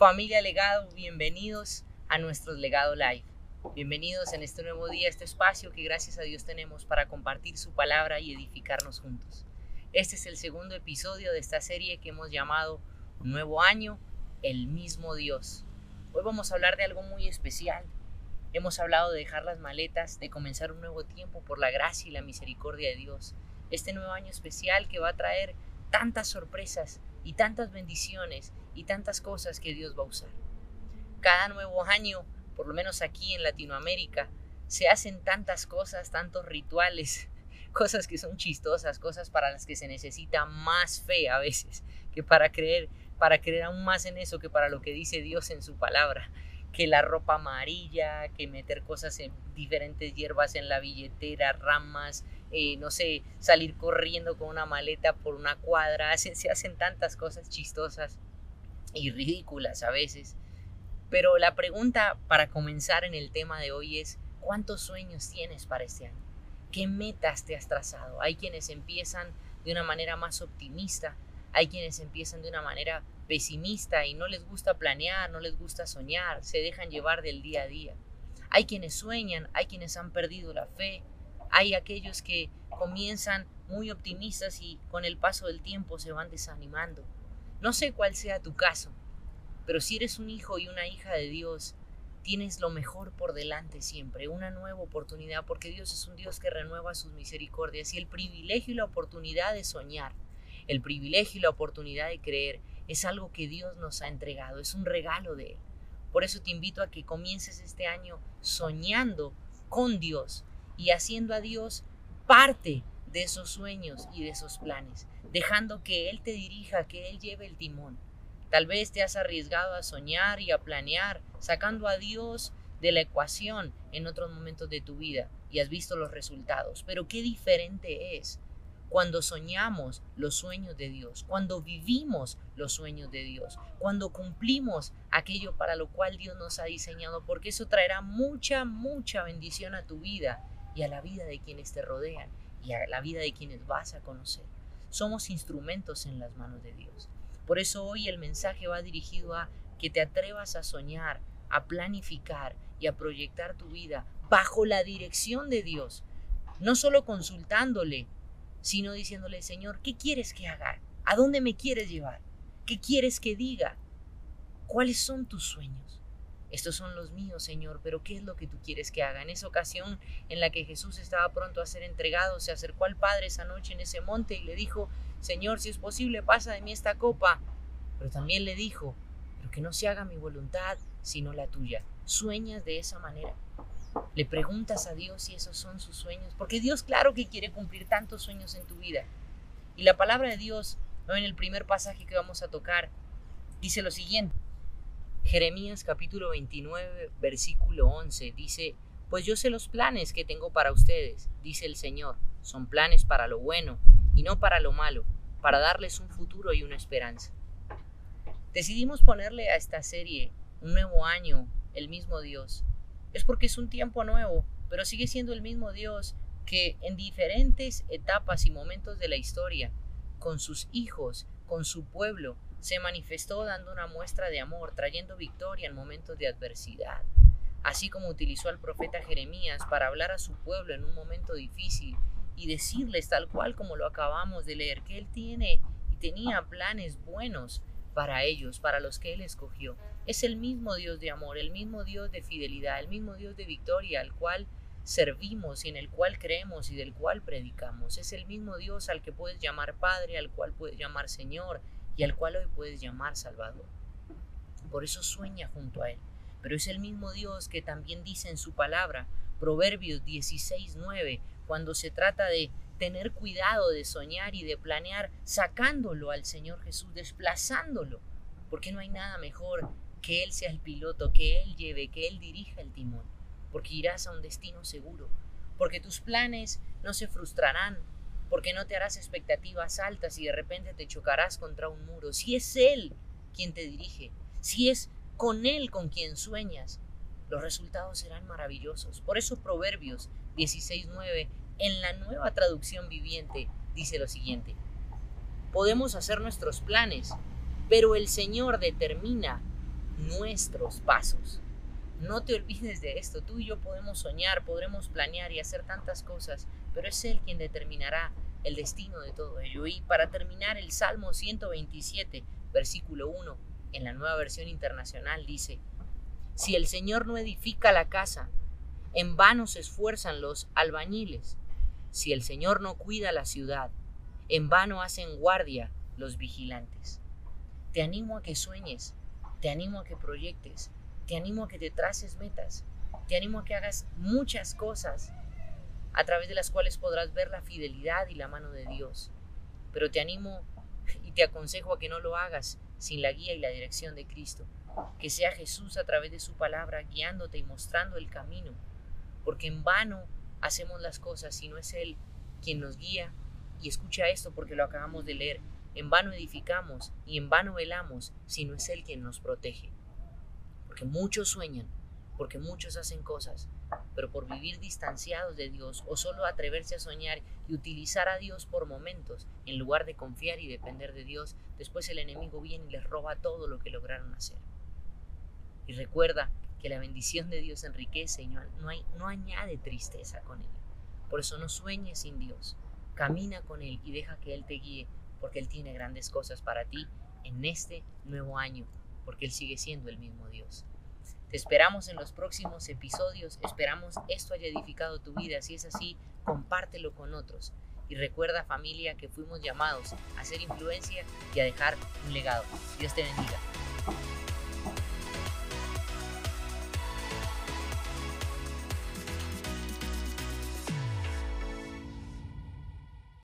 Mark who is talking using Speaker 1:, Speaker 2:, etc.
Speaker 1: Familia Legado, bienvenidos a nuestro Legado Live. Bienvenidos en este nuevo día, este espacio que gracias a Dios tenemos para compartir su palabra y edificarnos juntos. Este es el segundo episodio de esta serie que hemos llamado Nuevo Año, el mismo Dios. Hoy vamos a hablar de algo muy especial. Hemos hablado de dejar las maletas, de comenzar un nuevo tiempo por la gracia y la misericordia de Dios. Este nuevo año especial que va a traer tantas sorpresas y tantas bendiciones y tantas cosas que Dios va a usar. Cada nuevo año, por lo menos aquí en Latinoamérica, se hacen tantas cosas, tantos rituales, cosas que son chistosas, cosas para las que se necesita más fe a veces que para creer, para creer aún más en eso que para lo que dice Dios en su palabra que la ropa amarilla, que meter cosas en diferentes hierbas en la billetera, ramas, eh, no sé, salir corriendo con una maleta por una cuadra, se hacen tantas cosas chistosas y ridículas a veces. Pero la pregunta para comenzar en el tema de hoy es, ¿cuántos sueños tienes para este año? ¿Qué metas te has trazado? Hay quienes empiezan de una manera más optimista, hay quienes empiezan de una manera pesimista y no les gusta planear, no les gusta soñar, se dejan llevar del día a día. Hay quienes sueñan, hay quienes han perdido la fe, hay aquellos que comienzan muy optimistas y con el paso del tiempo se van desanimando. No sé cuál sea tu caso, pero si eres un hijo y una hija de Dios, tienes lo mejor por delante siempre, una nueva oportunidad, porque Dios es un Dios que renueva sus misericordias y el privilegio y la oportunidad de soñar, el privilegio y la oportunidad de creer es algo que Dios nos ha entregado, es un regalo de Él. Por eso te invito a que comiences este año soñando con Dios y haciendo a Dios parte de esos sueños y de esos planes, dejando que Él te dirija, que Él lleve el timón. Tal vez te has arriesgado a soñar y a planear, sacando a Dios de la ecuación en otros momentos de tu vida y has visto los resultados. Pero qué diferente es cuando soñamos los sueños de Dios, cuando vivimos los sueños de Dios, cuando cumplimos aquello para lo cual Dios nos ha diseñado, porque eso traerá mucha, mucha bendición a tu vida y a la vida de quienes te rodean y a la vida de quienes vas a conocer. Somos instrumentos en las manos de Dios. Por eso hoy el mensaje va dirigido a que te atrevas a soñar, a planificar y a proyectar tu vida bajo la dirección de Dios, no solo consultándole sino diciéndole, Señor, ¿qué quieres que haga? ¿A dónde me quieres llevar? ¿Qué quieres que diga? ¿Cuáles son tus sueños? Estos son los míos, Señor, pero ¿qué es lo que tú quieres que haga? En esa ocasión en la que Jesús estaba pronto a ser entregado, se acercó al Padre esa noche en ese monte y le dijo, Señor, si es posible, pasa de mí esta copa. Pero también le dijo, pero que no se haga mi voluntad, sino la tuya. ¿Sueñas de esa manera? Le preguntas a Dios si esos son sus sueños, porque Dios claro que quiere cumplir tantos sueños en tu vida. Y la palabra de Dios, en el primer pasaje que vamos a tocar, dice lo siguiente. Jeremías capítulo 29, versículo 11, dice, Pues yo sé los planes que tengo para ustedes, dice el Señor, son planes para lo bueno y no para lo malo, para darles un futuro y una esperanza. Decidimos ponerle a esta serie un nuevo año, el mismo Dios, es porque es un tiempo nuevo, pero sigue siendo el mismo Dios que en diferentes etapas y momentos de la historia, con sus hijos, con su pueblo, se manifestó dando una muestra de amor, trayendo victoria en momentos de adversidad. Así como utilizó al profeta Jeremías para hablar a su pueblo en un momento difícil y decirles tal cual como lo acabamos de leer, que Él tiene y tenía planes buenos para ellos, para los que Él escogió. Es el mismo Dios de amor, el mismo Dios de fidelidad, el mismo Dios de victoria al cual servimos y en el cual creemos y del cual predicamos. Es el mismo Dios al que puedes llamar Padre, al cual puedes llamar Señor y al cual hoy puedes llamar Salvador. Por eso sueña junto a Él. Pero es el mismo Dios que también dice en su palabra, Proverbios 16.9, cuando se trata de tener cuidado de soñar y de planear sacándolo al Señor Jesús, desplazándolo, porque no hay nada mejor que Él sea el piloto, que Él lleve, que Él dirija el timón, porque irás a un destino seguro, porque tus planes no se frustrarán, porque no te harás expectativas altas y de repente te chocarás contra un muro. Si es Él quien te dirige, si es con Él con quien sueñas, los resultados serán maravillosos. Por eso Proverbios 16.9 en la nueva traducción viviente dice lo siguiente. Podemos hacer nuestros planes, pero el Señor determina nuestros pasos. No te olvides de esto, tú y yo podemos soñar, podremos planear y hacer tantas cosas, pero es Él quien determinará el destino de todo ello. Y para terminar, el Salmo 127, versículo 1, en la nueva versión internacional dice, Si el Señor no edifica la casa, en vano se esfuerzan los albañiles. Si el Señor no cuida la ciudad, en vano hacen guardia los vigilantes. Te animo a que sueñes, te animo a que proyectes, te animo a que te traces metas, te animo a que hagas muchas cosas a través de las cuales podrás ver la fidelidad y la mano de Dios. Pero te animo y te aconsejo a que no lo hagas sin la guía y la dirección de Cristo. Que sea Jesús a través de su palabra guiándote y mostrando el camino. Porque en vano hacemos las cosas si no es Él quien nos guía. Y escucha esto porque lo acabamos de leer. En vano edificamos y en vano velamos si no es Él quien nos protege. Porque muchos sueñan, porque muchos hacen cosas, pero por vivir distanciados de Dios o solo atreverse a soñar y utilizar a Dios por momentos en lugar de confiar y depender de Dios, después el enemigo viene y les roba todo lo que lograron hacer. Y recuerda que la bendición de Dios enriquece y no, añade tristeza con él. Por eso no sueñes sin Dios, camina con Él y deja que Él te guíe, porque Él tiene grandes cosas para ti en este nuevo año, porque Él sigue siendo el mismo Dios. Te esperamos en los próximos episodios. Esperamos esto haya edificado tu vida. Si es así, compártelo con otros. Y recuerda familia que fuimos llamados a hacer influencia y a dejar un legado. Dios te bendiga.